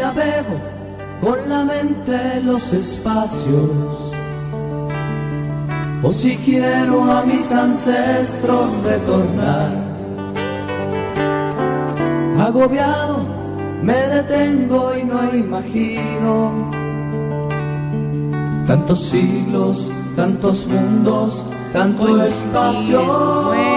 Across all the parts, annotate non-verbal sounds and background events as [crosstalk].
Navego con la mente los espacios, o si quiero a mis ancestros retornar. Agobiado me detengo y no imagino tantos siglos, tantos mundos, tanto espacio.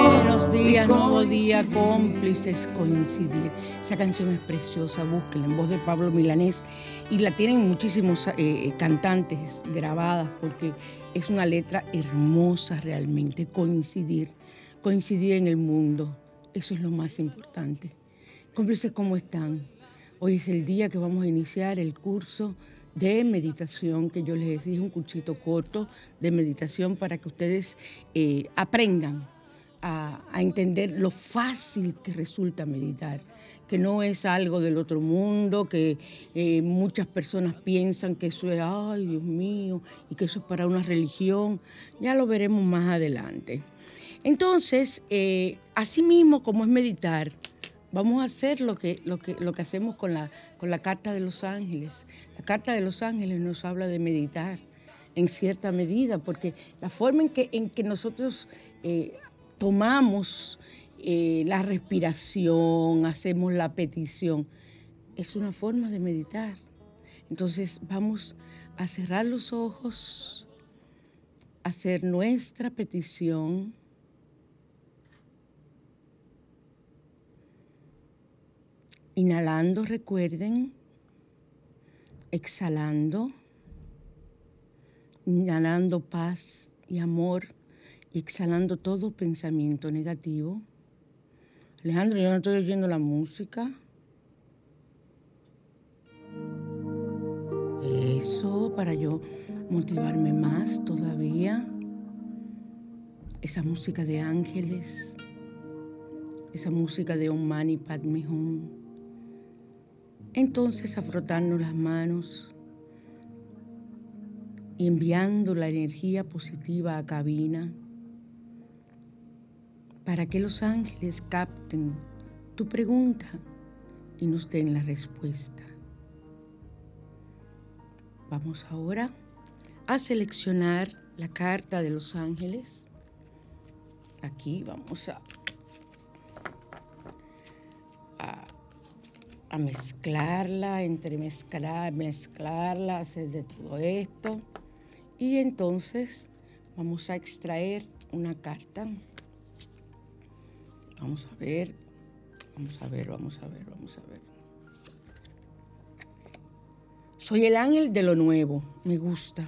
Días, nuevo día, cómplices, coincidir. Esa canción es preciosa, búsquenla en voz de Pablo Milanés y la tienen muchísimos eh, eh, cantantes grabadas porque es una letra hermosa realmente, coincidir, coincidir en el mundo, eso es lo más importante. Cómplices, ¿cómo están? Hoy es el día que vamos a iniciar el curso de meditación, que yo les dije, un cursito corto de meditación para que ustedes eh, aprendan a, entender lo fácil que resulta meditar, que no es algo del otro mundo, que eh, muchas personas piensan que eso es, ay Dios mío, y que eso es para una religión. Ya lo veremos más adelante. Entonces, eh, así mismo como es meditar, Vamos a hacer lo que, lo que, lo que hacemos con la, con la Carta de los Ángeles. La Carta de los Ángeles nos habla de meditar en cierta medida, porque la forma en que, en que nosotros eh, tomamos eh, la respiración, hacemos la petición, es una forma de meditar. Entonces vamos a cerrar los ojos, hacer nuestra petición Inhalando, recuerden. Exhalando. Inhalando paz y amor exhalando todo pensamiento negativo. Alejandro, yo no estoy oyendo la música. Eso, para yo motivarme más todavía. Esa música de ángeles, esa música de Om Mani Padme Hum entonces a frotarnos las manos y enviando la energía positiva a cabina para que los ángeles capten tu pregunta y nos den la respuesta. Vamos ahora a seleccionar la carta de los ángeles. Aquí vamos a a mezclarla, entremezclar, mezclarla, hacer de todo esto. Y entonces vamos a extraer una carta. Vamos a ver, vamos a ver, vamos a ver, vamos a ver. Soy el ángel de lo nuevo, me gusta.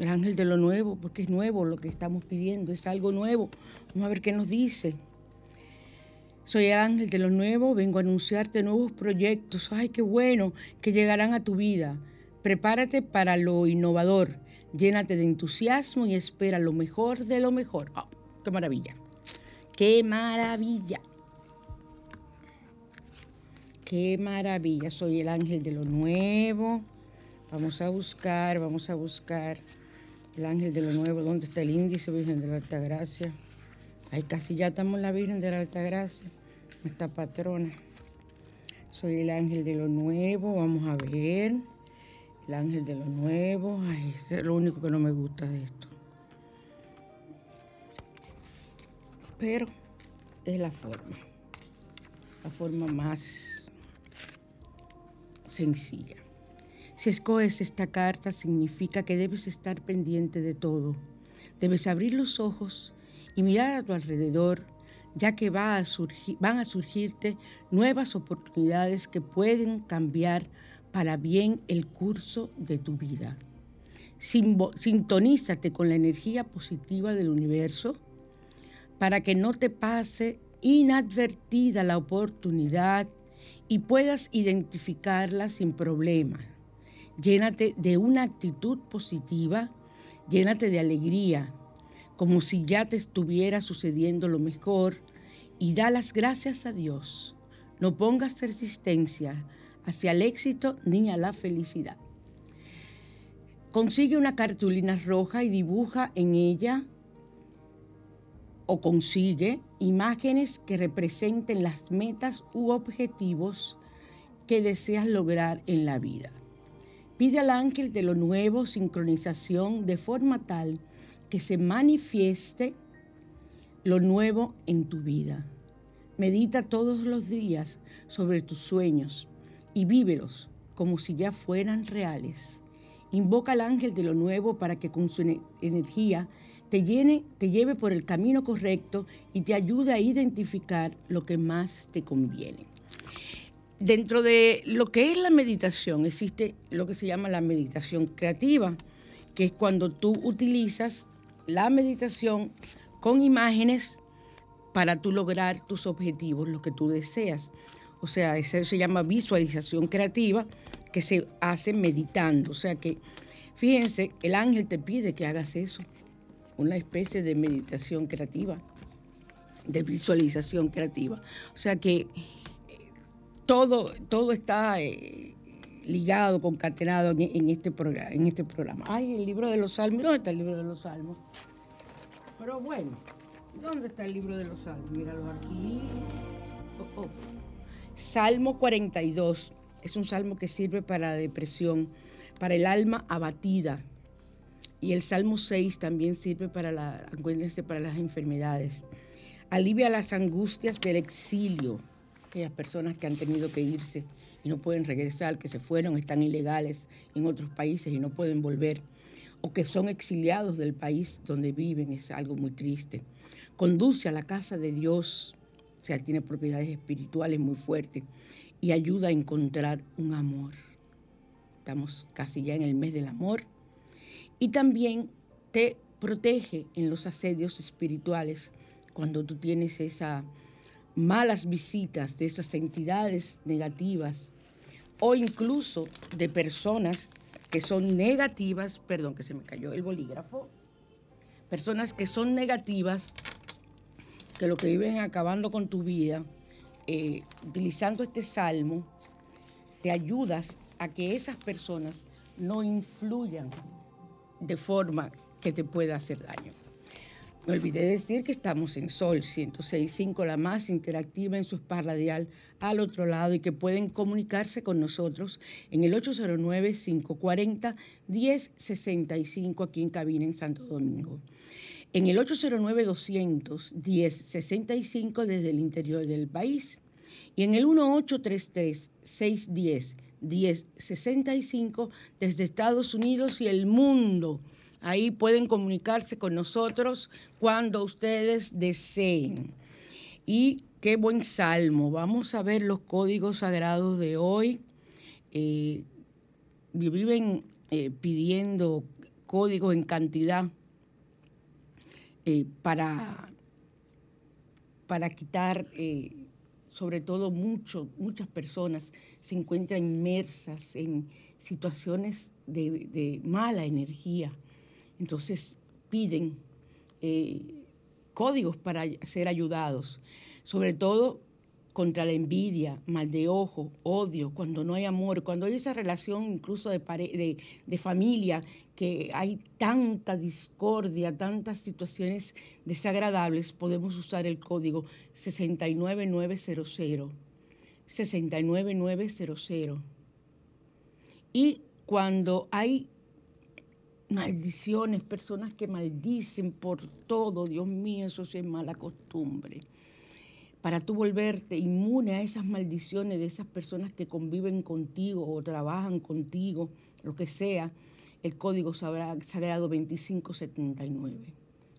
El ángel de lo nuevo, porque es nuevo lo que estamos pidiendo, es algo nuevo. Vamos a ver qué nos dice. Soy el ángel de lo nuevo, vengo a anunciarte nuevos proyectos. Ay, qué bueno, que llegarán a tu vida. Prepárate para lo innovador, llénate de entusiasmo y espera lo mejor de lo mejor. Oh, ¡Qué maravilla! ¡Qué maravilla! ¡Qué maravilla! Soy el ángel de lo nuevo. Vamos a buscar, vamos a buscar el ángel de lo nuevo. ¿Dónde está el índice, Virgen de la Alta Gracia? Ay, casi ya estamos la Virgen de la Alta Gracia, nuestra patrona. Soy el ángel de lo nuevo, vamos a ver. El ángel de lo nuevo. Ay, es lo único que no me gusta de esto. Pero es la forma. La forma más sencilla. Si escoges esta carta significa que debes estar pendiente de todo. Debes abrir los ojos y mirar a tu alrededor, ya que va a surgir, van a surgirte nuevas oportunidades que pueden cambiar para bien el curso de tu vida. Sintonízate con la energía positiva del universo para que no te pase inadvertida la oportunidad y puedas identificarla sin problema. Llénate de una actitud positiva, llénate de alegría, como si ya te estuviera sucediendo lo mejor y da las gracias a Dios. No pongas resistencia hacia el éxito ni a la felicidad. Consigue una cartulina roja y dibuja en ella o consigue imágenes que representen las metas u objetivos que deseas lograr en la vida. Pide al ángel de lo nuevo sincronización de forma tal que se manifieste lo nuevo en tu vida. Medita todos los días sobre tus sueños y vívelos como si ya fueran reales. Invoca al ángel de lo nuevo para que con su energía te llene, te lleve por el camino correcto y te ayude a identificar lo que más te conviene. Dentro de lo que es la meditación existe lo que se llama la meditación creativa, que es cuando tú utilizas la meditación con imágenes para tú lograr tus objetivos, lo que tú deseas. O sea, eso se llama visualización creativa que se hace meditando. O sea que, fíjense, el ángel te pide que hagas eso, una especie de meditación creativa, de visualización creativa. O sea que eh, todo, todo está eh, ligado, concatenado en, este programa, en este programa. Ay, el libro de los salmos, ¿dónde está el libro de los salmos? Pero bueno, ¿dónde está el libro de los salmos? Míralo aquí. Oh, oh. Salmo 42 es un salmo que sirve para la depresión, para el alma abatida. Y el Salmo 6 también sirve para, la, para las enfermedades. Alivia las angustias del exilio, aquellas personas que han tenido que irse y no pueden regresar, que se fueron, están ilegales en otros países y no pueden volver, o que son exiliados del país donde viven, es algo muy triste. Conduce a la casa de Dios, o sea, tiene propiedades espirituales muy fuertes y ayuda a encontrar un amor. Estamos casi ya en el mes del amor. Y también te protege en los asedios espirituales cuando tú tienes esas malas visitas de esas entidades negativas o incluso de personas que son negativas, perdón que se me cayó el bolígrafo, personas que son negativas, que lo que viven acabando con tu vida, eh, utilizando este salmo, te ayudas a que esas personas no influyan de forma que te pueda hacer daño. Me olvidé decir que estamos en Sol 106.5, la más interactiva en su spa radial al otro lado y que pueden comunicarse con nosotros en el 809-540-1065 aquí en cabina en Santo Domingo. En el 809-200-1065 desde el interior del país. y en el 1833-610-1065 desde Estados Unidos y el mundo. Ahí pueden comunicarse con nosotros cuando ustedes deseen. Y qué buen salmo. Vamos a ver los códigos sagrados de hoy. Eh, viven eh, pidiendo códigos en cantidad eh, para, para quitar, sobre todo muchas personas se encuentran inmersas en situaciones de mala energía entonces piden eh, códigos para ser ayudados, sobre todo contra la envidia, mal de ojo, odio, cuando no hay amor, cuando hay esa relación incluso de, de, familia, que hay tanta discordia, tantas situaciones desagradables, podemos usar el código 69900. 69900. Y cuando hay maldiciones, personas que maldicen por todo, Dios mío, eso es mala costumbre. Para tú volverte inmune a esas maldiciones de esas personas que conviven contigo o trabajan contigo, lo que sea, el código sagrado 2579.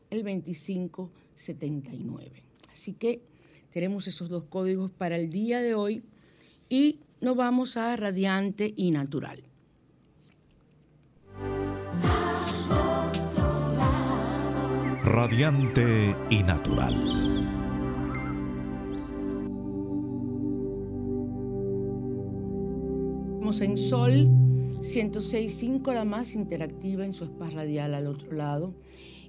El 2579. Así que tenemos esos dos códigos para el día de hoy y nos vamos a radiante y natural. radiante y natural. Estamos en Sol 106.5, la más interactiva en su espacio radial al otro lado.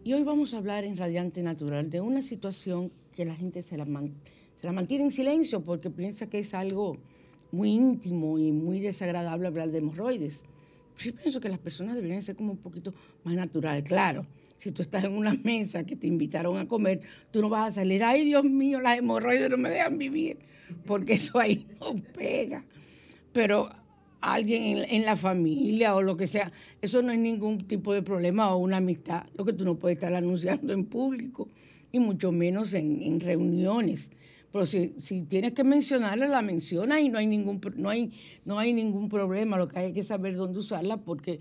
Y hoy vamos a hablar en Radiante Natural de una situación que la gente se la, se la mantiene en silencio porque piensa que es algo muy íntimo y muy desagradable hablar de hemorroides. Yo pienso que las personas deberían ser como un poquito más naturales. Claro, si tú estás en una mesa que te invitaron a comer, tú no vas a salir, ay Dios mío, las hemorroides no me dejan vivir, porque eso ahí [laughs] no pega. Pero alguien en, la familia o lo que sea, eso no es ningún tipo de problema o una amistad, lo que tú no puedes estar anunciando en público, y mucho menos en, reuniones. Pero si, si, tienes que mencionarla, la mencionas y no hay ningún, no hay, no hay ningún problema. Lo que hay que saber dónde usarla porque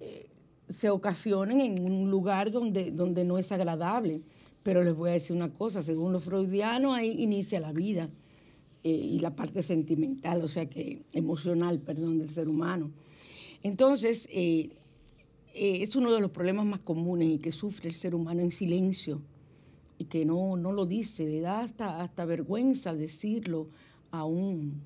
eh, se ocasionen en un lugar donde, donde no es agradable. Pero les voy a decir una cosa, según los freudianos, ahí inicia la vida eh, y la parte sentimental, o sea que emocional, perdón, del ser humano. Entonces, eh, es uno de los problemas más comunes y que sufre el ser humano en silencio y que no, no lo dice, le da hasta, hasta vergüenza decirlo a un,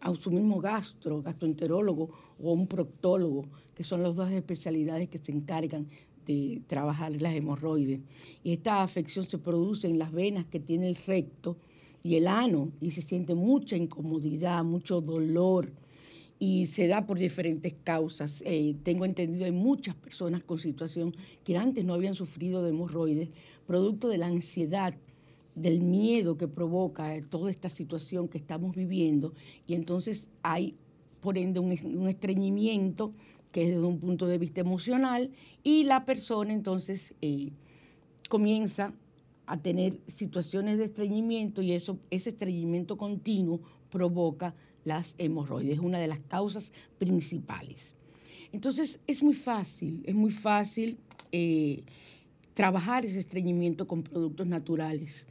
a su mismo gastro, gastroenterólogo o un proctólogo, que son las dos especialidades que se encargan de trabajar las hemorroides. Y esta afección se produce en las venas que tiene el recto y el ano y se siente mucha incomodidad, mucho dolor y se da por diferentes causas. Eh, tengo entendido, hay muchas personas con situación que antes no habían sufrido de hemorroides, producto de la ansiedad del miedo que provoca toda esta situación que estamos viviendo y entonces hay por ende un, estreñimiento que es desde un punto de vista emocional y la persona entonces eh, comienza a tener situaciones de estreñimiento y eso, ese estreñimiento continuo provoca las hemorroides, es una de las causas principales. Entonces es muy fácil, es muy fácil eh, trabajar ese estreñimiento con productos naturales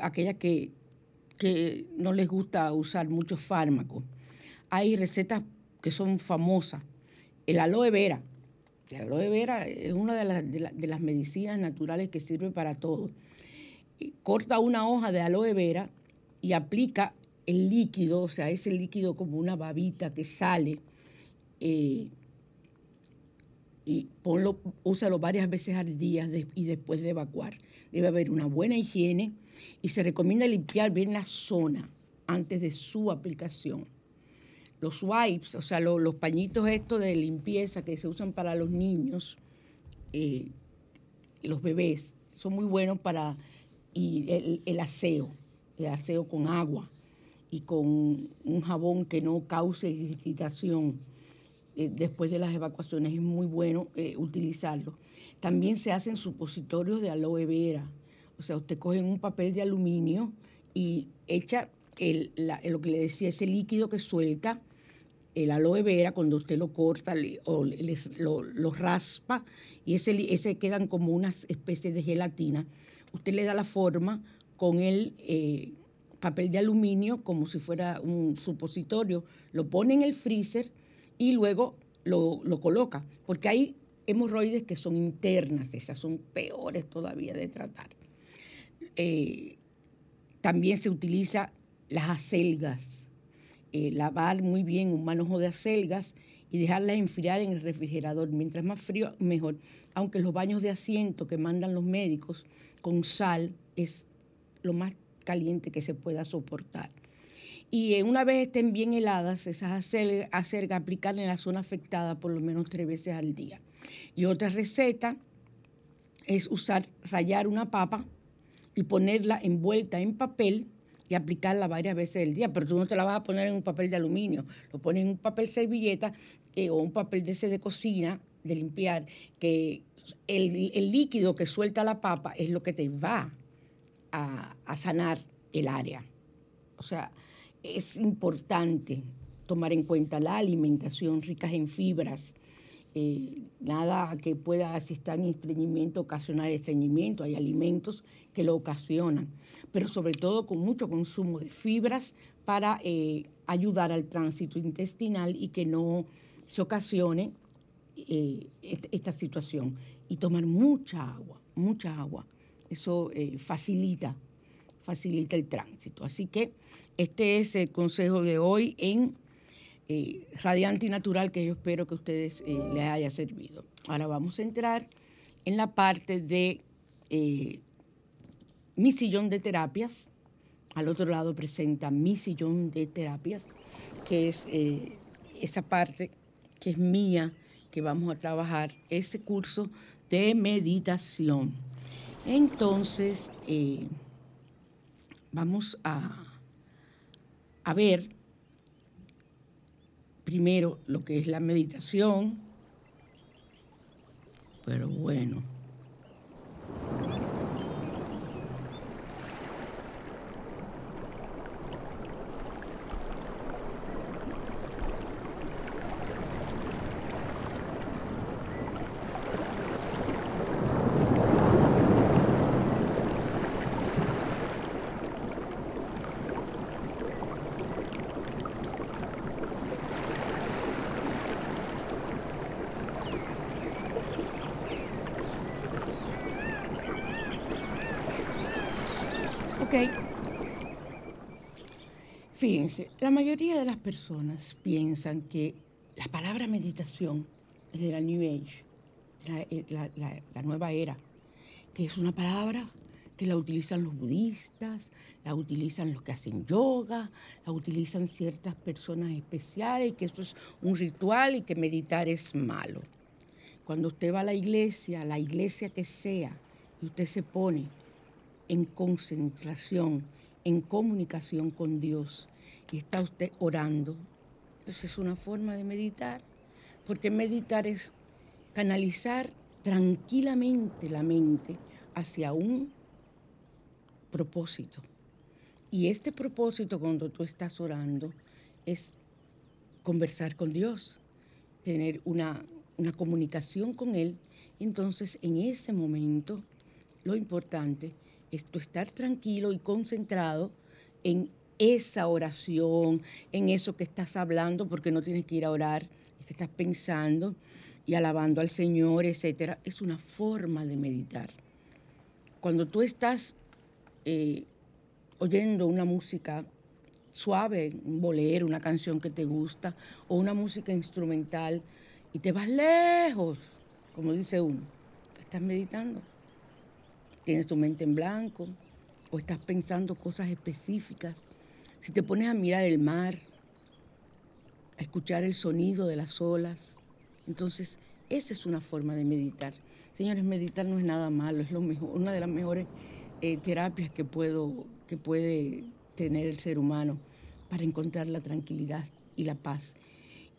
aquellas que, que no les gusta usar muchos fármacos. Hay recetas que son famosas. El aloe vera. El aloe vera es una de, de, las medicinas naturales que sirve para todo. Corta una hoja de aloe vera y aplica el líquido, o sea, ese líquido como una babita que sale, eh, y ponlo, úsalo varias veces al día y después de evacuar. Debe haber una buena higiene y se recomienda limpiar bien la zona antes de su aplicación. Los wipes, o sea, los, pañitos estos de limpieza que se usan para los niños, eh, los bebés, son muy buenos para el, aseo, el aseo con agua y con un jabón que no cause irritación. Eh, después de las evacuaciones es muy bueno eh, utilizarlo. También se hacen supositorios de aloe vera, o sea, usted coge un papel de aluminio y echa lo que le decía, ese líquido que suelta el aloe vera, cuando usted lo corta o lo, raspa, y ese, ese quedan como unas especies de gelatina, usted le da la forma con el eh, papel de aluminio, como si fuera un supositorio, lo pone en el freezer y luego lo, coloca, porque hay hemorroides que son internas, esas son peores todavía de tratar. Eh, también se utiliza las acelgas, eh, lavar muy bien un manojo de acelgas y dejarlas enfriar en el refrigerador. Mientras más frío, mejor. Aunque los baños de asiento que mandan los médicos con sal es lo más caliente que se pueda soportar. Y eh, una vez estén bien heladas, esas acelgas, aplicarlas en la zona afectada por lo menos tres veces al día. Y otra receta es usar, rayar una papa y ponerla envuelta en papel y aplicarla varias veces al día, pero tú no te la vas a poner en un papel de aluminio, lo pones en un papel servilleta eh, o un papel de ese de cocina, de limpiar, que el, líquido que suelta la papa es lo que te va a, a sanar el área. O sea, es importante tomar en cuenta la alimentación rica en fibras, eh, nada que pueda, si está en estreñimiento, ocasionar estreñimiento. Hay alimentos que lo ocasionan, pero sobre todo con mucho consumo de fibras para eh, ayudar al tránsito intestinal y que no se ocasione eh, esta situación. Y tomar mucha agua, mucha agua. Eso facilita, facilita el tránsito. Así que este es el consejo de hoy en eh, radiante y natural que yo espero que a ustedes eh, les haya servido. Ahora vamos a entrar en la parte de eh, mi sillón de terapias. Al otro lado presenta mi sillón de terapias, que es esa parte que es mía, que vamos a trabajar, ese curso de meditación. Entonces, vamos a, a ver primero lo que es la meditación, pero bueno. Fíjense, la mayoría de las personas piensan que la palabra meditación es de la New Age, eh, la, nueva era, que es una palabra que la utilizan los budistas, la utilizan los que hacen yoga, la utilizan ciertas personas especiales, y que esto es un ritual y que meditar es malo. Cuando usted va a la iglesia, la iglesia que sea, y usted se pone en concentración, en comunicación con Dios y está usted orando. Esa es una forma de meditar, porque meditar es canalizar tranquilamente la mente hacia un propósito. Y este propósito cuando tú estás orando es conversar con Dios, tener una, una comunicación con Él. Entonces, en ese momento, lo importante es estar tranquilo y concentrado en esa oración, en eso que estás hablando, porque no tienes que ir a orar, es que estás pensando y alabando al Señor, etcétera, es una forma de meditar. Cuando tú estás eh, oyendo una música suave, un bolero, una canción que te gusta, o una música instrumental, y te vas lejos, como dice uno, estás meditando tienes tu mente en blanco o estás pensando cosas específicas, si te pones a mirar el mar, a escuchar el sonido de las olas, entonces esa es una forma de meditar. Señores, meditar no es nada malo, es lo mejor, una de las mejores eh, terapias que, puedo, que puede tener el ser humano para encontrar la tranquilidad y la paz.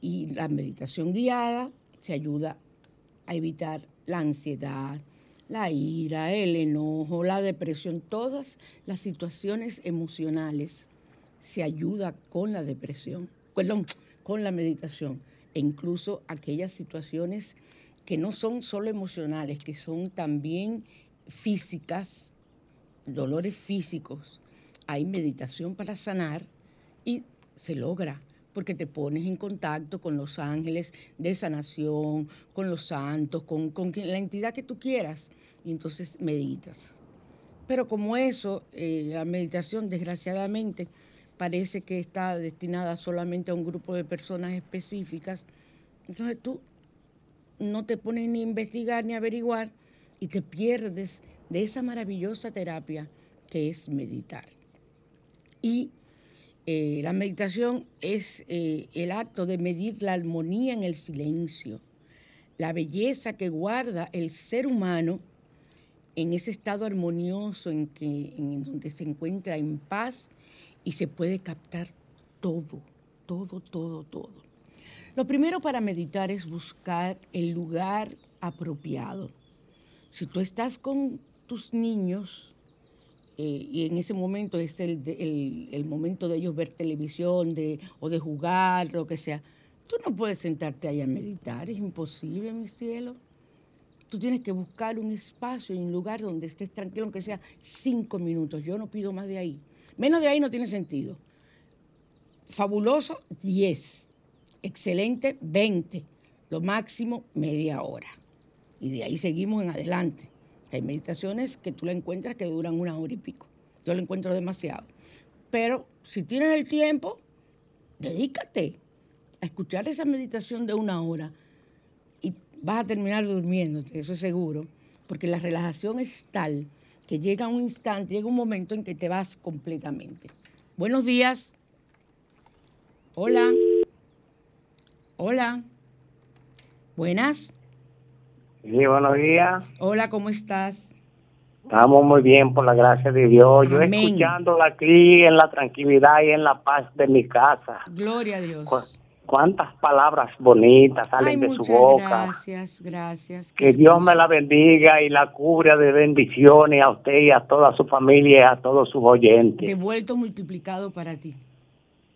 Y la meditación guiada se ayuda a evitar la ansiedad, la ira, el enojo, la depresión, todas las situaciones emocionales se ayuda con la depresión, perdón, con la meditación e incluso aquellas situaciones que no son solo emocionales, que son también físicas, dolores físicos. Hay meditación para sanar y se logra porque te pones en contacto con los ángeles de sanación, con los santos, con, la entidad que tú quieras, y entonces meditas. Pero como eso, eh, la meditación desgraciadamente parece que está destinada solamente a un grupo de personas específicas, entonces tú no te pones ni a investigar ni a averiguar y te pierdes de esa maravillosa terapia que es meditar. Y eh, la meditación es eh, el acto de medir la armonía en el silencio, la belleza que guarda el ser humano en ese estado armonioso en, que, en donde se encuentra en paz y se puede captar todo, todo, todo, todo. Lo primero para meditar es buscar el lugar apropiado. Si tú estás con tus niños, eh, y en ese momento es el, el, momento de ellos ver televisión de, o de jugar, lo que sea. Tú no puedes sentarte ahí a meditar, es imposible, mi cielo. Tú tienes que buscar un espacio y un lugar donde estés tranquilo, aunque sea cinco minutos. Yo no pido más de ahí. Menos de ahí no tiene sentido. Fabuloso, diez. Excelente, veinte. Lo máximo, media hora. Y de ahí seguimos en adelante. Hay meditaciones que tú la encuentras que duran una hora y pico. Yo lo encuentro demasiado. Pero si tienes el tiempo, dedícate a escuchar esa meditación de una hora vas a terminar durmiéndote, eso es seguro, porque la relajación es tal que llega un instante, llega un momento en que te vas completamente. Buenos días. Hola. Hola. Buenas. Sí, buenos días. Hola, ¿cómo estás? Estamos muy bien, por la gracia de Dios. Yo escuchándola aquí en la tranquilidad y en la paz de mi casa. Gloria a Dios. Cuántas palabras bonitas salen de su boca. Gracias, gracias. Que Dios me la bendiga y la cubra de bendiciones a usted y a toda su familia y a todos sus oyentes. Devuelto multiplicado para ti.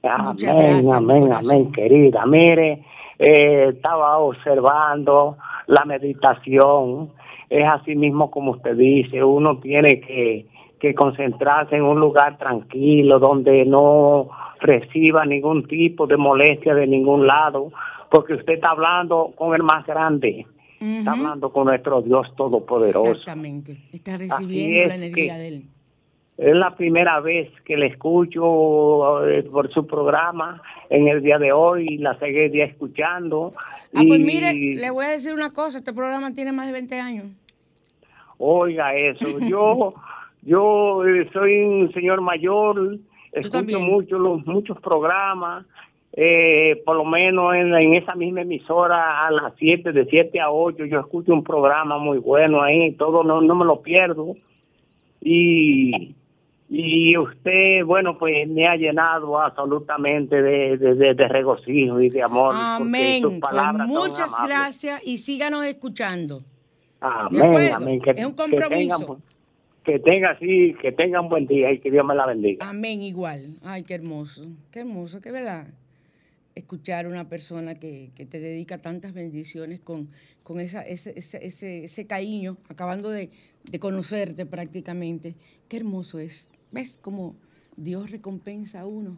Amén, amén, amén, querida. Mire, eh, estaba observando la meditación es así mismo como usted dice, uno tiene que, que concentrarse en un lugar tranquilo donde no reciba ningún tipo de molestia de ningún lado, porque usted está hablando con el más grande, está hablando con nuestro Dios Todopoderoso. Exactamente, está recibiendo la energía de él. Es la primera vez que le escucho eh, por su programa en el día de hoy, la seguiría escuchando. Ah, pues mire, le voy a decir una cosa, este programa tiene más de 20 años. Oiga eso, [laughs] yo yo eh, soy un señor mayor, escucho mucho los muchos programas, eh, por lo menos en, en, esa misma emisora a las 7, de 7 a 8, yo escucho un programa muy bueno ahí, todo no, no me lo pierdo. Y y usted, bueno, pues me ha llenado absolutamente de, de, regocijo y de amor. Amén. Pues muchas gracias y síganos escuchando. Amén, amén. Que, es un compromiso. Que tenga, así, que tenga un buen día y que Dios me la bendiga. Amén, igual. Ay, qué hermoso, qué hermoso, qué verdad. Escuchar a una persona que, que te dedica tantas bendiciones con, con esa, ese, ese, ese, ese cariño, acabando de, de conocerte prácticamente. Qué hermoso es ¿Ves cómo Dios recompensa a uno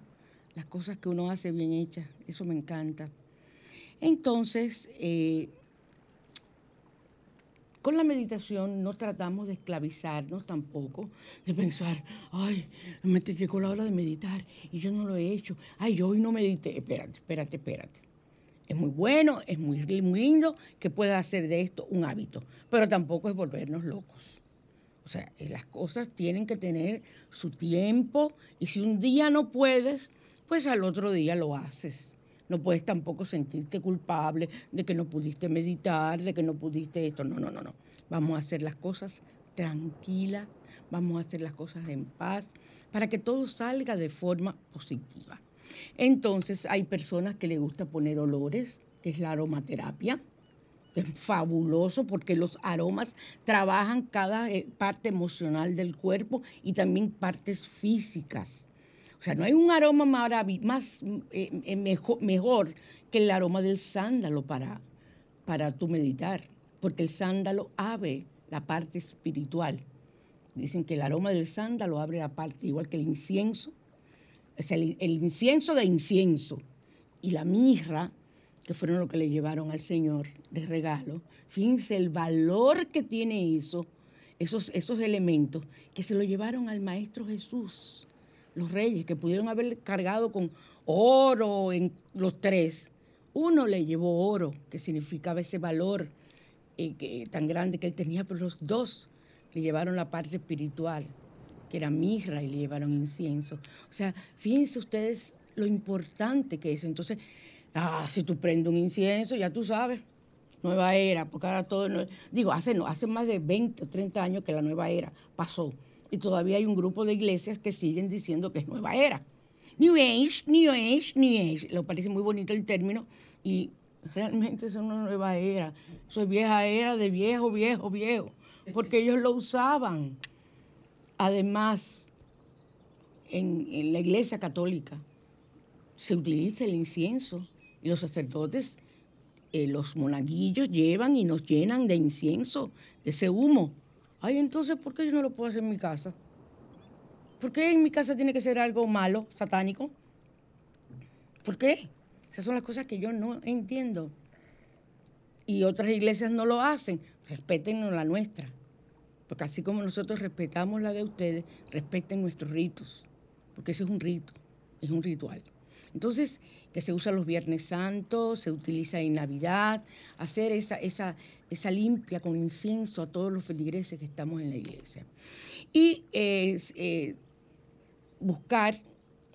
las cosas que uno hace bien hechas? Eso me encanta. Entonces, eh, con la meditación no tratamos de esclavizarnos tampoco, de pensar, ay, me llegó la hora de meditar y yo no lo he hecho, ay, yo hoy no medité. Espérate, espérate, espérate. Es muy bueno, es muy lindo que pueda hacer de esto un hábito, pero tampoco es volvernos locos. O sea, eh, las cosas tienen que tener su tiempo y si un día no puedes, pues al otro día lo haces. No puedes tampoco sentirte culpable de que no pudiste meditar, de que no pudiste esto. No, no, no, no. Vamos a hacer las cosas tranquilas, vamos a hacer las cosas en paz, para que todo salga de forma positiva. Entonces hay personas que les gusta poner olores, que es la aromaterapia es fabuloso porque los aromas trabajan cada eh, parte emocional del cuerpo y también partes físicas. O sea, no hay un aroma más eh, eh, mejor, mejor, que el aroma del sándalo para, para tu meditar, porque el sándalo abre la parte espiritual. Dicen que el aroma del sándalo abre la parte, igual que el incienso. Es el, el incienso de incienso y la mirra, que fueron lo que le llevaron al Señor de regalo. Fíjense el valor que tiene eso, esos, esos elementos, que se lo llevaron al Maestro Jesús los reyes, que pudieron haber cargado con oro en los tres. Uno le llevó oro, que significaba ese valor eh, tan grande que él tenía, pero los dos le llevaron la parte espiritual, que era mirra, y le llevaron incienso. O sea, fíjense ustedes lo importante que es. Entonces, ah, si tú prendes un incienso, ya tú sabes, nueva era, porque ahora todo, digo, hace, no, hace más de 20 o 30 años que la nueva era pasó y todavía hay un grupo de iglesias que siguen diciendo que es nueva era. New Age, New Age, New Age. Le parece muy bonito el término y realmente es una nueva era. Soy vieja era de viejo, viejo, viejo, porque ellos lo usaban. Además, en, la iglesia católica se utiliza el incienso y los sacerdotes, eh, los monaguillos llevan y nos llenan de incienso, de ese humo Ay, entonces, ¿por qué yo no lo puedo hacer en mi casa? ¿Por qué en mi casa tiene que ser algo malo, satánico? ¿Por qué? Esas son las cosas que yo no entiendo. Y otras iglesias no lo hacen. Respétennos la nuestra. Porque así como nosotros respetamos la de ustedes, respeten nuestros ritos. Porque ese es un rito, es un ritual. Entonces, que se usa los Viernes Santos, se utiliza en Navidad, hacer esa, esa, esa limpia con incienso a todos los feligreses que estamos en la iglesia. Y eh, buscar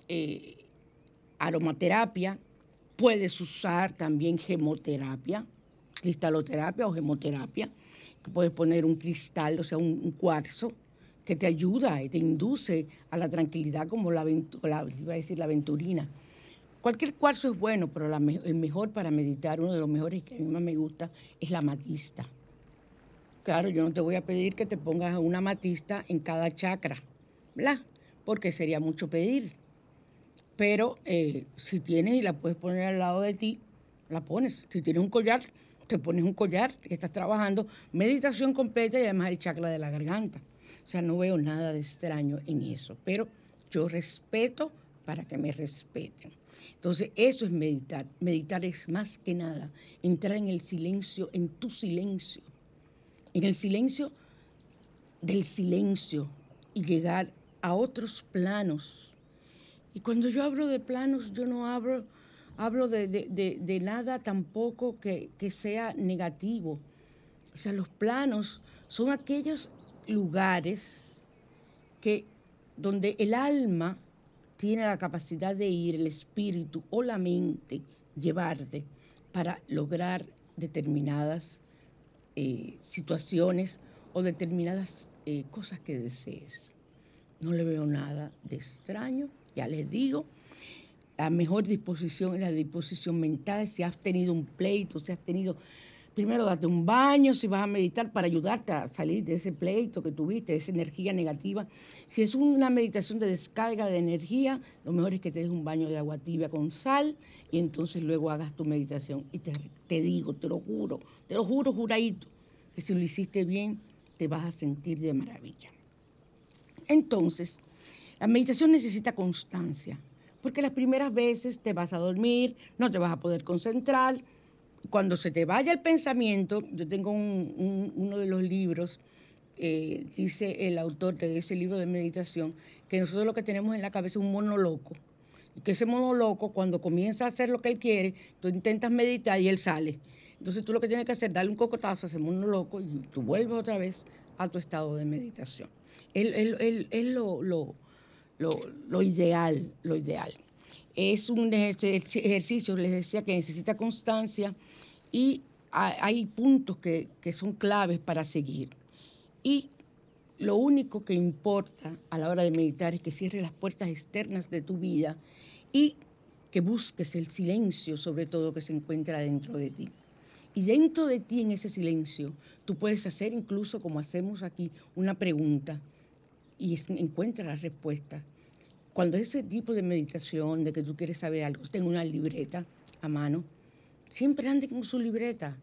eh, aromaterapia, puedes usar también gemoterapia, cristaloterapia o gemoterapia, que puedes poner un cristal, o sea, un, cuarzo, que te ayuda y te induce a la tranquilidad como la, la, iba a decir, la aventurina Cualquier cuarzo es bueno, pero el mejor para meditar, uno de los mejores que a mí más me gusta, es la matista. Claro, yo no te voy a pedir que te pongas una matista en cada chakra, ¿verdad? Porque sería mucho pedir. Pero eh, si tienes y la puedes poner al lado de ti, la pones. Si tienes un collar, te pones un collar que estás trabajando meditación completa y además el chakra de la garganta. O sea, no veo nada de extraño en eso, pero yo respeto para que me respeten. Entonces, eso es meditar. Meditar es más que nada entrar en el silencio, en tu silencio, en el silencio del silencio y llegar a otros planos. Y cuando yo hablo de planos, yo no hablo, hablo de, nada tampoco que, que sea negativo. O sea, los planos son aquellos lugares que donde el alma tiene la capacidad de ir el espíritu o la mente, llevarte para lograr determinadas eh, situaciones o determinadas eh, cosas que desees. No le veo nada de extraño, ya les digo. La mejor disposición es la disposición mental. Si has tenido un pleito, si has tenido primero date un baño si vas a meditar para ayudarte a salir de ese pleito que tuviste, de esa energía negativa. Si es una meditación de descarga de energía, lo mejor es que te des un baño de agua tibia con sal y entonces luego hagas tu meditación. Y te, te digo, te lo juro, te lo juro, juradito, que si lo hiciste bien, te vas a sentir de maravilla. Entonces, la meditación necesita constancia, porque las primeras veces te vas a dormir, no te vas a poder concentrar, cuando se te vaya el pensamiento, yo tengo uno de los libros, eh, dice el autor de ese libro de meditación, que nosotros lo que tenemos en la cabeza es un mono loco. Y que ese mono loco, cuando comienza a hacer lo que él quiere, tú intentas meditar y él sale. Entonces tú lo que tienes que hacer es darle un cocotazo a ese mono loco y tú vuelves otra vez a tu estado de meditación. Es lo, lo ideal, lo ideal. Es un ejercicio, les decía, que necesita constancia y hay puntos que, son claves para seguir. Y lo único que importa a la hora de meditar es que cierres las puertas externas de tu vida y que busques el silencio, sobre todo, que se encuentra dentro de ti. Y dentro de ti, en ese silencio, tú puedes hacer incluso, como hacemos aquí, una pregunta y encuentra la respuesta. cuando ese tipo de meditación, de que tú quieres saber algo, tenga una libreta a mano, siempre ande con su libreta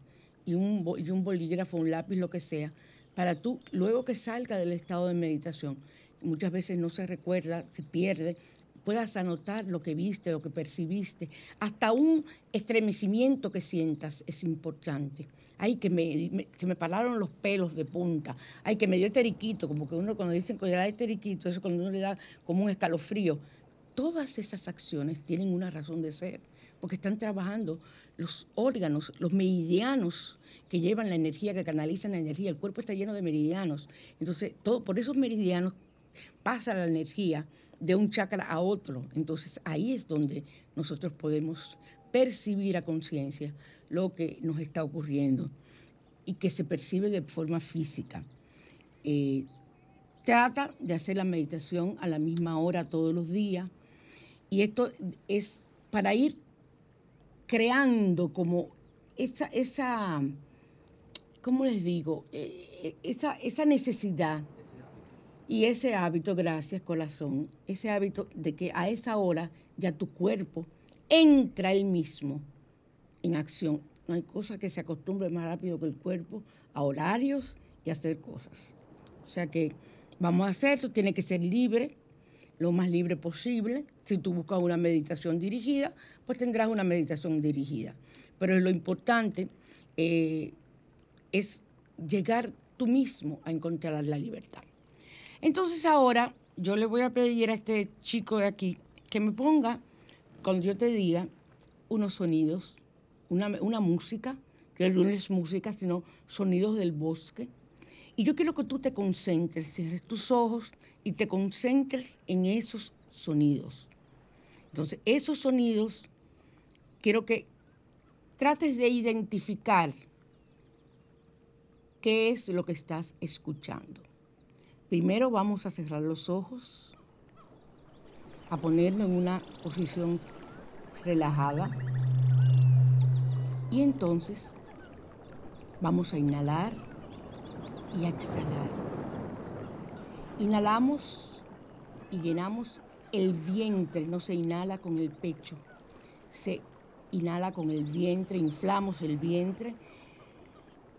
y un, y un bolígrafo, un lápiz, lo que sea, para tú, luego que salga del estado de meditación, muchas veces no se recuerda, se pierde, puedas anotar lo que viste, lo que percibiste, hasta un estremecimiento que sientas es importante. Ay, que me, se me pararon los pelos de punta, ay, que me dio teriquito, como que uno cuando dicen que le da teriquito, eso cuando uno le da como un escalofrío. Todas esas acciones tienen una razón de ser, porque están trabajando los órganos, los meridianos que llevan la energía, que canalizan la energía. El cuerpo está lleno de meridianos. Entonces, todo, por esos meridianos pasa la energía de un chakra a otro. Entonces ahí es donde nosotros podemos percibir a conciencia lo que nos está ocurriendo y que se percibe de forma física. Eh, trata de hacer la meditación a la misma hora todos los días y esto es para ir creando como esa, esa ¿cómo les digo? Eh, eh, esa, esa necesidad y ese hábito, gracias corazón, ese hábito de que a esa hora ya tu cuerpo entra él mismo en acción. No hay cosa que se acostumbre más rápido que el cuerpo a horarios y a hacer cosas. O sea que vamos a hacerlo, tiene que ser libre, lo más libre posible. Si tú buscas una meditación dirigida, pues tendrás una meditación dirigida. Pero lo importante eh, es llegar tú mismo a encontrar la libertad. Entonces ahora yo le voy a pedir a este chico de aquí que me ponga, cuando yo te diga, unos sonidos, una, música, que no es música, sino sonidos del bosque. Y yo quiero que tú te concentres, cierres tus ojos y te concentres en esos sonidos. Entonces, esos sonidos, quiero que trates de identificar qué es lo que estás escuchando. Primero vamos a cerrar los ojos, a ponernos en una posición relajada y entonces vamos a inhalar y a exhalar. Inhalamos y llenamos el vientre, no se inhala con el pecho, se inhala con el vientre, inflamos el vientre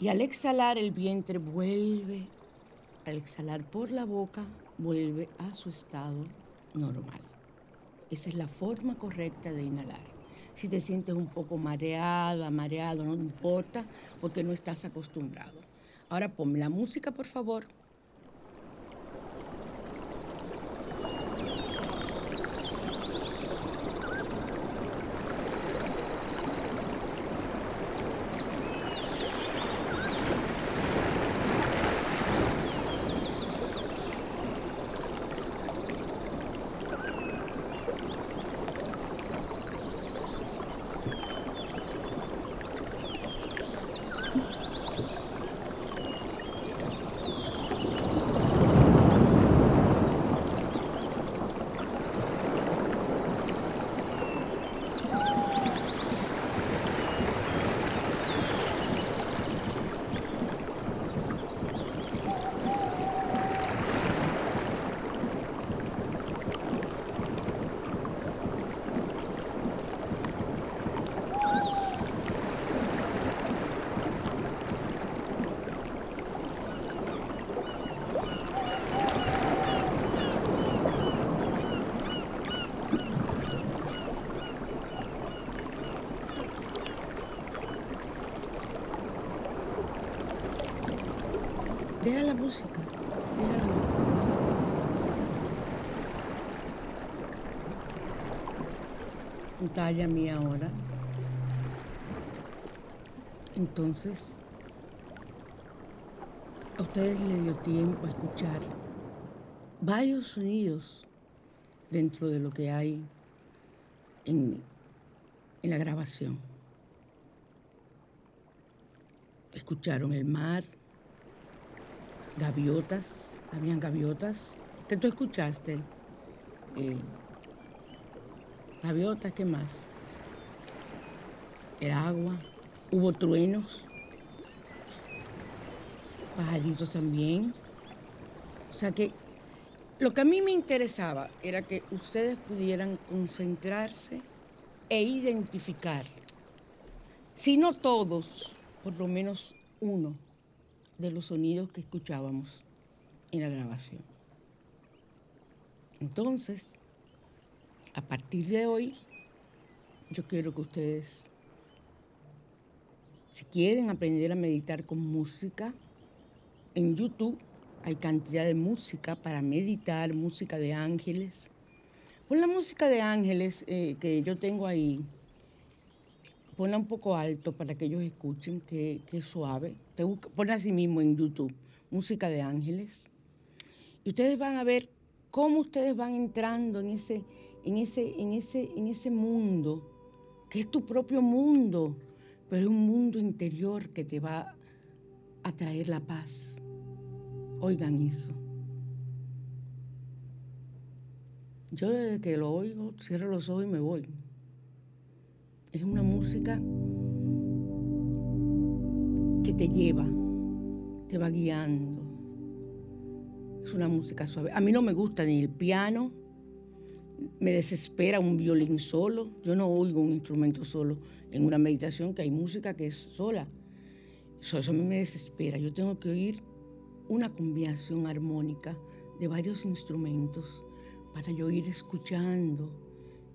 y al exhalar el vientre vuelve al exhalar por la boca, vuelve a su estado normal. Esa es la forma correcta de inhalar. Si te sientes un poco mareada, mareado, no importa, porque no estás acostumbrado. Ahora ponme la música, por favor. Deja la música. Deja la música. Pantalla mía ahora. Entonces, a ustedes les dio tiempo a escuchar varios sonidos dentro de lo que hay en, en la grabación. Escucharon el mar, gaviotas, habían gaviotas. ¿Qué tú escuchaste? Eh, gaviotas, ¿qué más? El agua, hubo truenos, pajaritos también. O sea que Lo que a mí me interesaba era que ustedes pudieran concentrarse e identificar, si no todos, por lo menos uno de los sonidos que escuchábamos en la grabación. Entonces, a partir de hoy, yo quiero que ustedes, si quieren aprender a meditar con música, en YouTube hay cantidad de música para meditar, música de ángeles. Pon la música de ángeles eh, que yo tengo ahí, ponla un poco alto para que ellos escuchen, que, es suave. Ponla así mismo en YouTube, música de ángeles. Y ustedes van a ver cómo ustedes van entrando en ese, en ese, en ese, en ese mundo, que es tu propio mundo, pero es un mundo interior que te va a traer la paz. Oigan eso. Yo desde que lo oigo, cierro los ojos y me voy. Es una música que te lleva, te va guiando. Es una música suave. A mí no me gusta ni el piano, me desespera un violín solo. Yo no oigo un instrumento solo en una meditación, que hay música que es sola. Eso, a mí me desespera. Yo tengo que oír una combinación armónica de varios instrumentos para yo ir escuchando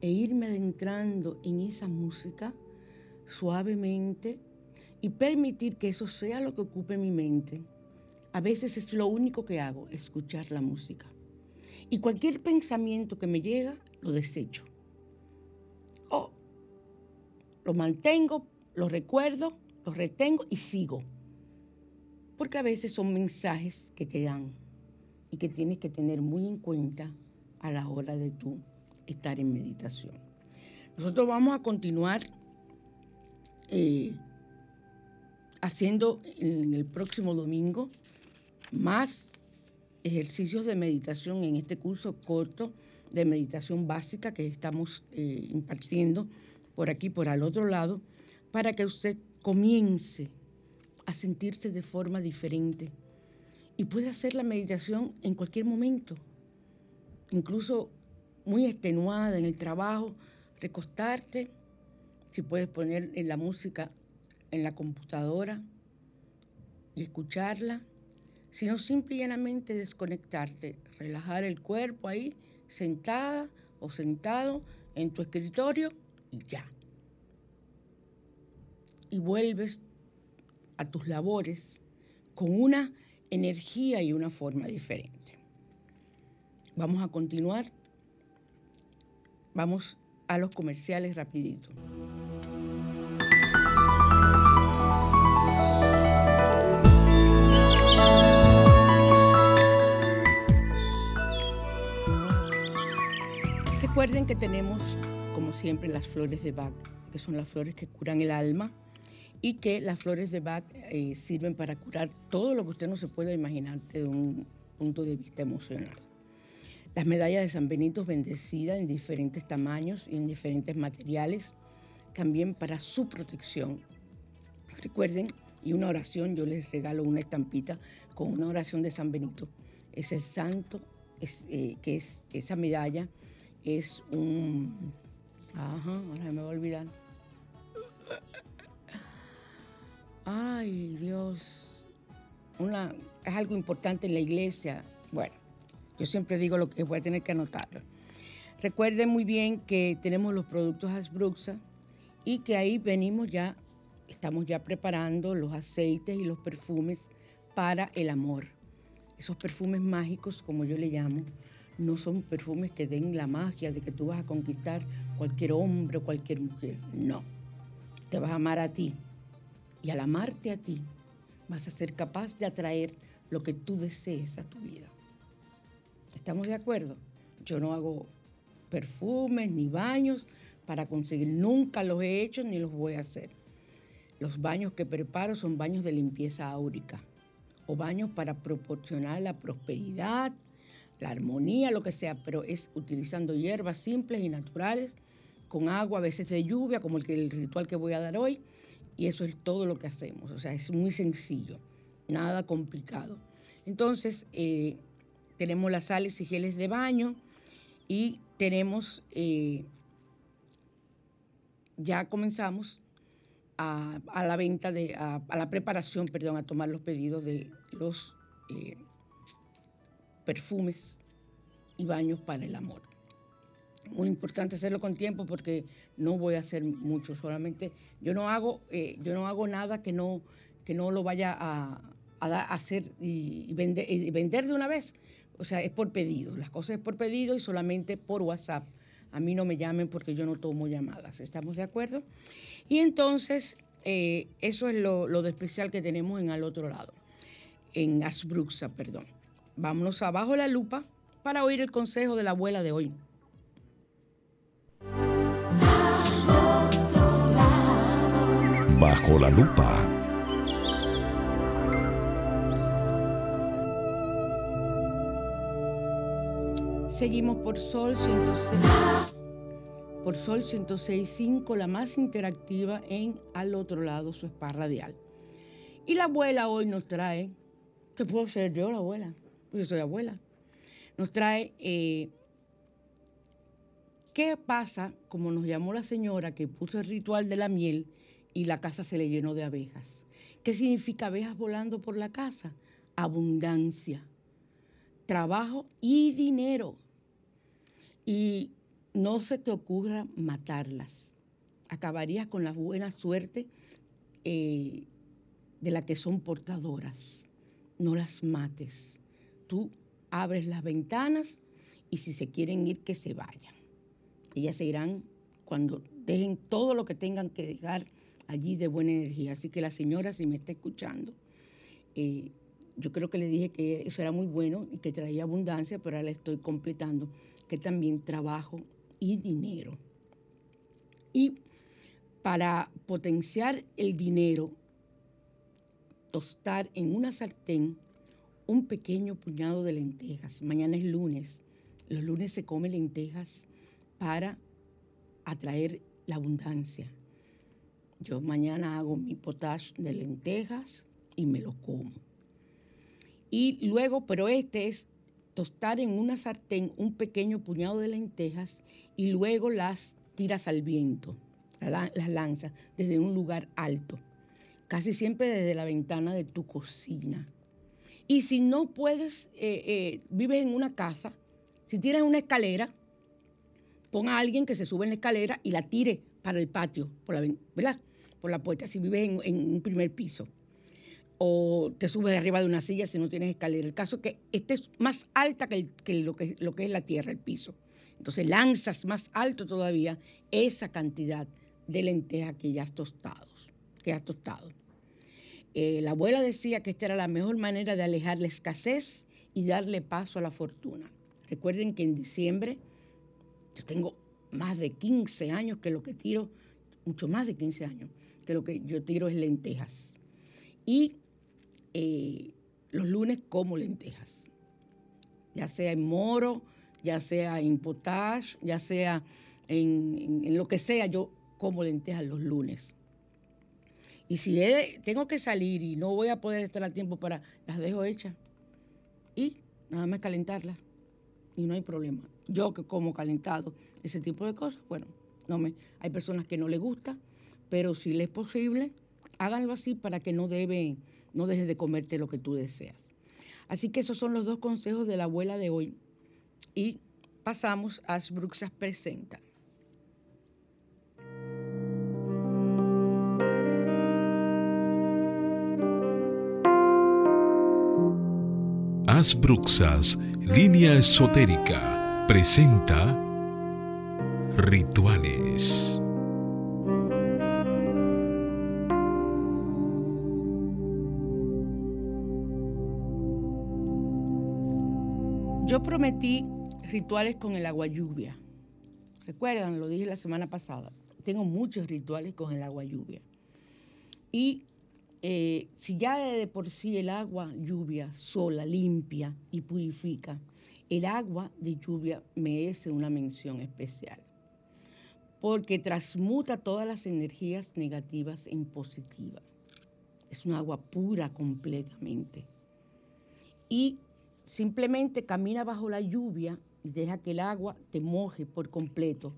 e irme adentrando en esa música suavemente y permitir que eso sea lo que ocupe mi mente. A veces es lo único que hago, escuchar la música. Y cualquier pensamiento que me llega, lo desecho. O lo mantengo, lo recuerdo, lo retengo y sigo porque a veces son mensajes que te dan y que tienes que tener muy en cuenta a la hora de tú estar en meditación. Nosotros vamos a continuar eh, haciendo en el próximo domingo más ejercicios de meditación en este curso corto de meditación básica que estamos eh, impartiendo por aquí, por al otro lado, para que usted comience a sentirse de forma diferente. Y puedes hacer la meditación en cualquier momento, incluso muy extenuada en el trabajo, recostarte, si puedes poner en la música en la computadora y escucharla, sino simple y llanamente desconectarte, relajar el cuerpo ahí, sentada o sentado en tu escritorio y ya. Y vuelves a tus labores con una energía y una forma diferente. Vamos a continuar. Vamos a los comerciales rapidito. Recuerden que tenemos, como siempre, las flores de Bach, que son las flores que curan el alma y que las flores de Bach eh, sirven para curar todo lo que usted no se puede imaginar desde un punto de vista emocional. Las medallas de San Benito bendecidas en diferentes tamaños y en diferentes materiales, también para su protección. Recuerden, y una oración, yo les regalo una estampita con una oración de San Benito. Es el santo, eh, que es esa medalla, es un... Ajá, ahora me voy a olvidar Ay, Dios. Una, es algo importante en la iglesia. Bueno, yo siempre digo lo que voy a tener que anotarlo. Recuerden muy bien que tenemos los productos Asbruxa y que ahí venimos ya, estamos ya preparando los aceites y los perfumes para el amor. Esos perfumes mágicos, como yo le llamo, no son perfumes que den la magia de que tú vas a conquistar cualquier hombre o cualquier mujer. No, te vas a amar a ti y al amarte a ti, vas a ser capaz de atraer lo que tú desees a tu vida. ¿Estamos de acuerdo? Yo no hago perfumes ni baños para conseguir, nunca los he hecho ni los voy a hacer. Los baños que preparo son baños de limpieza áurica o baños para proporcionar la prosperidad, la armonía, lo que sea, pero es utilizando hierbas simples y naturales, con agua, a veces de lluvia, como el, ritual que voy a dar hoy, y eso es todo lo que hacemos. O sea, es muy sencillo, nada complicado. Entonces, eh, tenemos las sales y geles de baño y tenemos, eh, ya comenzamos a, la venta, de, a, la preparación, perdón, a tomar los pedidos de los eh, perfumes y baños para el amor. Muy importante hacerlo con tiempo porque no voy a hacer mucho, solamente yo no hago, eh, yo no hago nada que no, que no lo vaya a, hacer y, vender, y vender de una vez. O sea, es por pedido, las cosas es por pedido y solamente por WhatsApp. A mí no me llamen porque yo no tomo llamadas, ¿estamos de acuerdo? Y entonces, eh, eso es lo, lo de especial que tenemos en al otro lado, en Asbruxa, perdón. Vámonos abajo la lupa para oír el consejo de la abuela de hoy. Bajo la lupa. Seguimos por Sol 106. Por Sol 106.5, la más interactiva en al otro lado, su spa radial. Y la abuela hoy nos trae, ¿qué puedo ser yo la abuela? Yo soy abuela nos trae eh, qué pasa, como nos llamó la señora que puso el ritual de la miel y la casa se le llenó de abejas. ¿Qué significa abejas volando por la casa? Abundancia, trabajo y dinero. Y no se te ocurra matarlas. Acabarías con la buena suerte eh, de la que son portadoras. No las mates. Tú abres las ventanas y si se quieren ir, que se vayan. Ellas se irán cuando dejen todo lo que tengan que dejar allí de buena energía. Así que la señora, si me está escuchando, eh, yo creo que le dije que eso era muy bueno y que traía abundancia, pero ahora le estoy completando que también trabajo y dinero. Y para potenciar el dinero, tostar en una sartén un pequeño puñado de lentejas. Mañana es lunes. Los lunes se come lentejas para atraer la abundancia. Yo mañana hago mi potash de lentejas y me lo como. Y luego, pero este es tostar en una sartén un pequeño puñado de lentejas y luego las tiras al viento, las lanzas desde un lugar alto, casi siempre desde la ventana de tu cocina y si no puedes, eh, eh, vives en una casa, si tienes una escalera, pon a alguien que se sube en la escalera y la tire para el patio, por la, ¿verdad? Por la puerta, si vives en, un primer piso. O te subes arriba de una silla si no tienes escalera. El caso es que esté más alta que, lo que lo que es la tierra, el piso. Entonces lanzas más alto todavía esa cantidad de lentejas que ya has tostado, que has tostado. Eh, la abuela decía que esta era la mejor manera de alejar la escasez y darle paso a la fortuna. Recuerden que en diciembre yo tengo más de 15 años que lo que tiro, mucho más de 15 años, que lo que yo tiro es lentejas. Y eh, los lunes como lentejas, ya sea en moro, ya sea en potage, ya sea en lo que sea, yo como lentejas los lunes. Y si tengo que salir y no voy a poder estar a tiempo para, las dejo hechas. Y nada más calentarlas. Y no hay problema. Yo que como calentado, ese tipo de cosas, bueno, no me, hay personas que no les gusta, pero si les es posible, háganlo así para que no debe, no dejes de comerte lo que tú deseas. Así que esos son los dos consejos de la abuela de hoy. Y pasamos a Bruxas Presenta. Bruxas, línea esotérica, presenta Rituales. Prometí rituales con el agua lluvia. Recuerdan, lo dije la semana pasada. Tengo muchos rituales con el agua lluvia. Y eh, si ya de por sí el agua lluvia sola, limpia y purifica, el agua de lluvia merece una mención especial, porque transmuta todas las energías negativas en positivas. Es un agua pura completamente. Y simplemente camina bajo la lluvia y deja que el agua te moje por completo,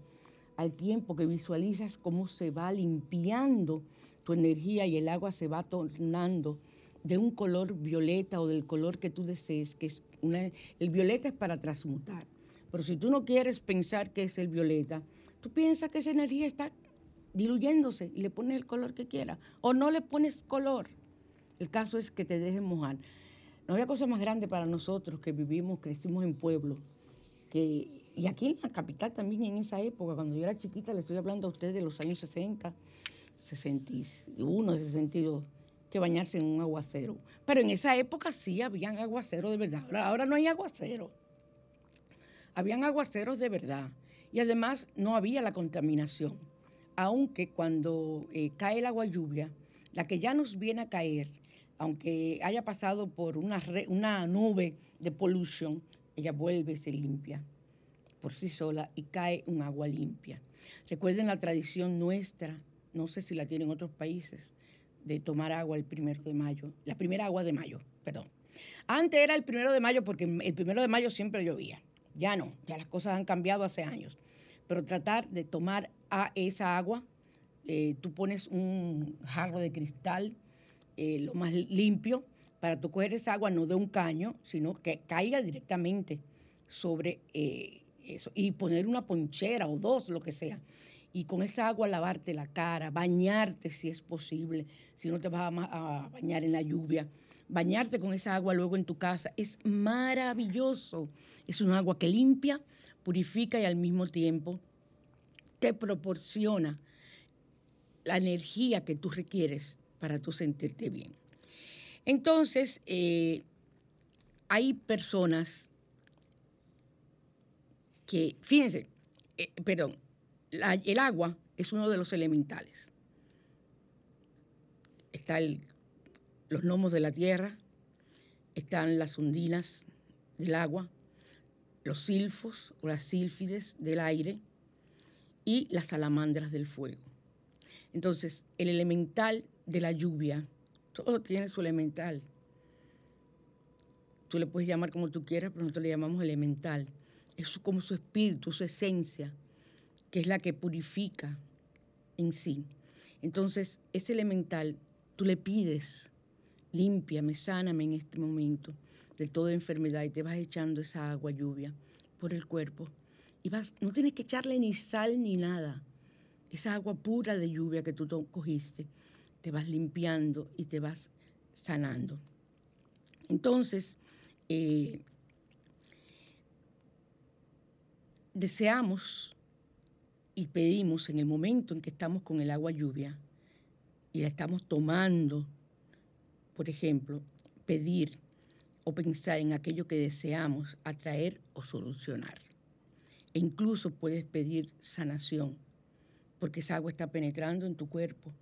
al tiempo que visualizas cómo se va limpiando tu energía y el agua se va tornando de un color violeta o del color que tú desees, que es una, el violeta es para transmutar. Pero si tú no quieres pensar que es el violeta, tú piensas que esa energía está diluyéndose y le pones el color que quieras. O no le pones color. El caso es que te dejes mojar. No había cosa más grande para nosotros que vivimos, crecimos en pueblo. Que, y aquí en la capital también, en esa época, cuando yo era chiquita, le estoy hablando a ustedes de los años 60, 61, 62 que bañarse en un aguacero. Pero en esa época sí habían aguaceros de verdad. Ahora, no hay aguacero. Habían aguaceros de verdad. Y además no había la contaminación. Aunque cuando eh, cae el agua lluvia, la que ya nos viene a caer, aunque haya pasado por una, nube de polución, ella vuelve y se limpia por sí sola y cae un agua limpia. Recuerden la tradición nuestra, no sé si la tienen otros países, de tomar agua el primero de mayo, la primera agua de mayo, perdón. Antes era el primero de mayo porque el primero de mayo siempre llovía. Ya no, ya las cosas han cambiado hace años. Pero tratar de tomar a esa agua, eh, tú pones un jarro de cristal, eh, lo más limpio, para tú coger esa agua no de un caño, sino que caiga directamente sobre eh, eso. Y poner una ponchera o dos, lo que sea y con esa agua lavarte la cara, bañarte si es posible, si no te vas a, bañar en la lluvia. Bañarte con esa agua luego en tu casa es maravilloso. Es un agua que limpia, purifica y al mismo tiempo te proporciona la energía que tú requieres para tú sentirte bien. Entonces, eh, hay personas que, fíjense, eh, perdón, el agua es uno de los elementales. Están los gnomos de la tierra, están las ondinas del agua, los silfos o las sílfides del aire y las salamandras del fuego. Entonces, el elemental de la lluvia, todo tiene su elemental. Tú le puedes llamar como tú quieras, pero nosotros le llamamos elemental. Es como su espíritu, su esencia que es la que purifica en sí. Entonces, ese elemental, tú le pides, límpiame, sáname en este momento de toda enfermedad y te vas echando esa agua lluvia por el cuerpo. Y vas, no tienes que echarle ni sal ni nada. Esa agua pura de lluvia que tú cogiste, te vas limpiando y te vas sanando. Entonces, eh, deseamos y pedimos en el momento en que estamos con el agua lluvia y la estamos tomando, por ejemplo, pedir o pensar en aquello que deseamos atraer o solucionar. E incluso puedes pedir sanación, porque esa agua está penetrando en tu cuerpo,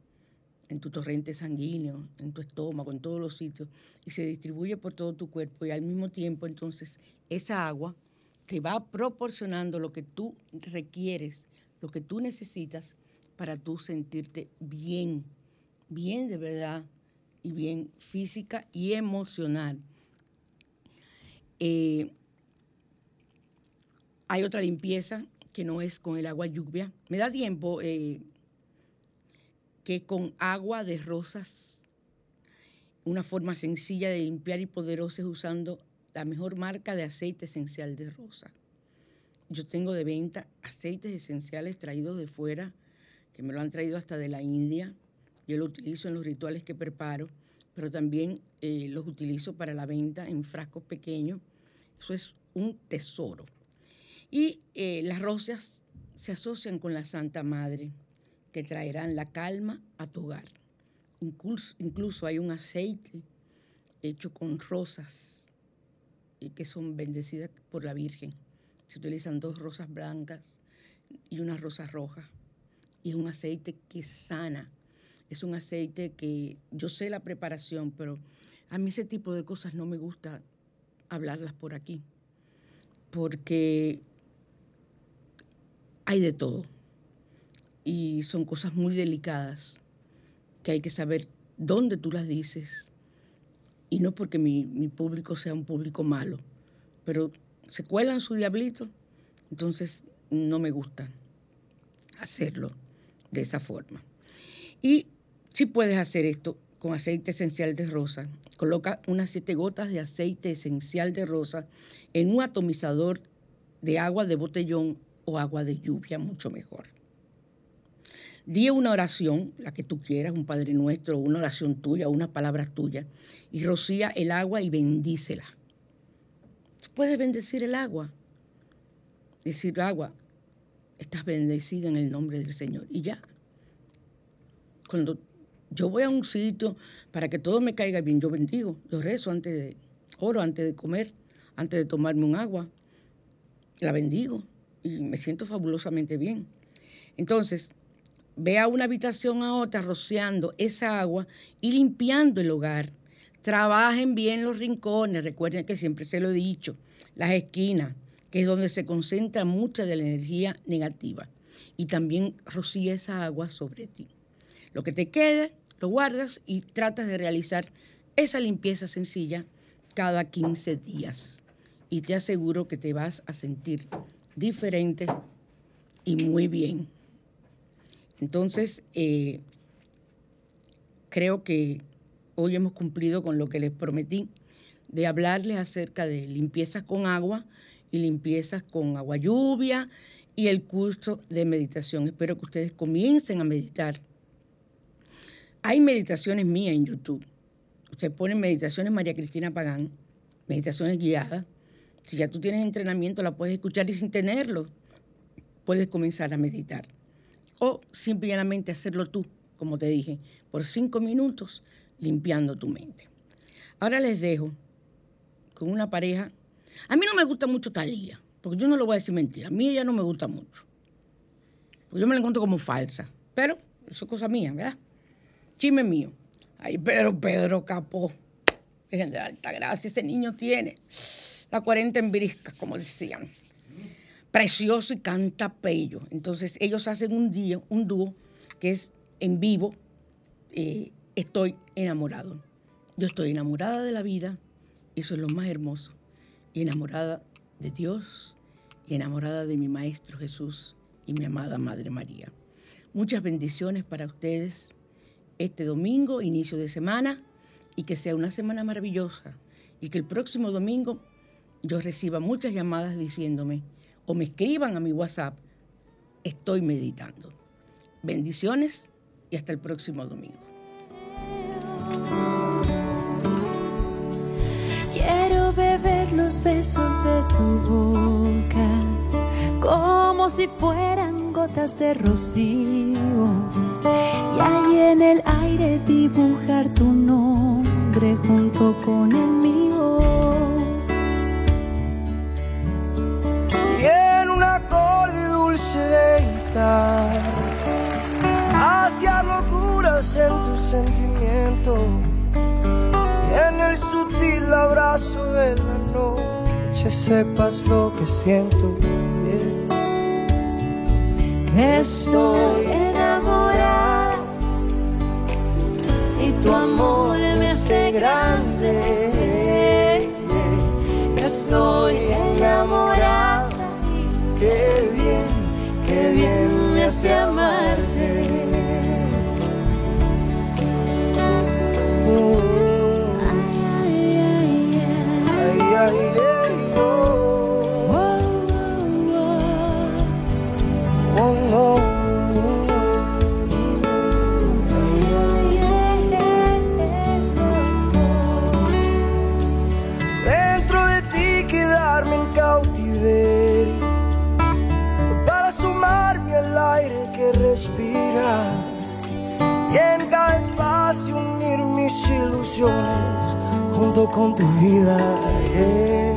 en tu torrente sanguíneo, en tu estómago, en todos los sitios, y se distribuye por todo tu cuerpo y al mismo tiempo entonces esa agua te va proporcionando lo que tú requieres lo que tú necesitas para tú sentirte bien, bien de verdad y bien física y emocional. Eh, hay otra limpieza que no es con el agua lluvia. Me da tiempo eh, que con agua de rosas, una forma sencilla de limpiar y poderosa es usando la mejor marca de aceite esencial de rosa. Yo tengo de venta aceites esenciales traídos de fuera, que me lo han traído hasta de la India. Yo lo utilizo en los rituales que preparo, pero también eh, los utilizo para la venta en frascos pequeños. Eso es un tesoro. Y eh, las rosas se asocian con la Santa Madre, que traerán la calma a tu hogar. Incluso, hay un aceite hecho con rosas y que son bendecidas por la Virgen se utilizan dos rosas blancas y una rosa roja. Y es un aceite que sana. Es un aceite que yo sé la preparación, pero a mí ese tipo de cosas no me gusta hablarlas por aquí. Porque hay de todo. Y son cosas muy delicadas que hay que saber dónde tú las dices. Y no porque mi, público sea un público malo, pero se cuelan su diablito, entonces no me gusta hacerlo de esa forma. Y si puedes hacer esto con aceite esencial de rosa, coloca unas siete gotas de aceite esencial de rosa en un atomizador de agua de botellón o agua de lluvia, mucho mejor. Di una oración, la que tú quieras, un Padre Nuestro, una oración tuya, unas palabras tuyas, y rocía el agua y bendícela. Puedes bendecir el agua. Decir, agua, estás bendecida en el nombre del Señor. Y ya. Cuando yo voy a un sitio para que todo me caiga bien, yo bendigo, yo rezo antes de, oro antes de comer, antes de tomarme un agua, la bendigo y me siento fabulosamente bien. Entonces, ve a una habitación a otra rociando esa agua y limpiando el hogar. Trabajen bien los rincones, recuerden que siempre se lo he dicho, las esquinas, que es donde se concentra mucha de la energía negativa. Y también rocía esa agua sobre ti. Lo que te quede, lo guardas y tratas de realizar esa limpieza sencilla cada 15 días. Y te aseguro que te vas a sentir diferente y muy bien. Entonces, eh, creo que hoy hemos cumplido con lo que les prometí de hablarles acerca de limpiezas con agua y limpiezas con agua lluvia y el curso de meditación. Espero que ustedes comiencen a meditar. Hay meditaciones mías en YouTube. Usted pone meditaciones María Cristina Pagán, meditaciones guiadas. Si ya tú tienes entrenamiento, la puedes escuchar y sin tenerlo, puedes comenzar a meditar. O simplemente hacerlo tú, como te dije, por cinco minutos, limpiando tu mente. Ahora les dejo con una pareja. A mí no me gusta mucho Talía, porque yo no lo voy a decir mentira. A mí ella no me gusta mucho. Porque yo me la encuentro como falsa. Pero eso es cosa mía, ¿verdad? Chisme mío. Ay, pero Pedro Capó. Fíjense de alta gracia, ese niño tiene la 40 en brisca, como decían. Precioso y canta pello. Entonces ellos hacen un día, un dúo que es en vivo. Eh, estoy enamorado. Yo estoy enamorada de la vida, eso es lo más hermoso. Y enamorada de Dios y enamorada de mi Maestro Jesús y mi amada Madre María. Muchas bendiciones para ustedes este domingo, inicio de semana, y que sea una semana maravillosa. Y que el próximo domingo yo reciba muchas llamadas diciéndome o me escriban a mi WhatsApp, estoy meditando. Bendiciones y hasta el próximo domingo. Quiero beber los besos de tu boca como si fueran gotas de rocío y ahí en el aire dibujar tu nombre junto con el mío. Hacia locuras en tu sentimiento. Y en el sutil abrazo de la noche sepas lo que siento. Estoy enamorada y tu amor me hace grande. Estoy enamorada, bien, me hace amarte. Con tu vida. yeah.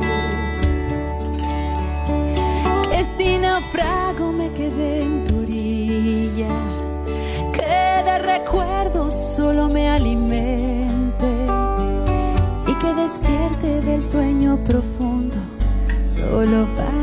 Naufrago me quedé en tu orilla, que de recuerdos solo me alimente y que despierte del sueño profundo solo para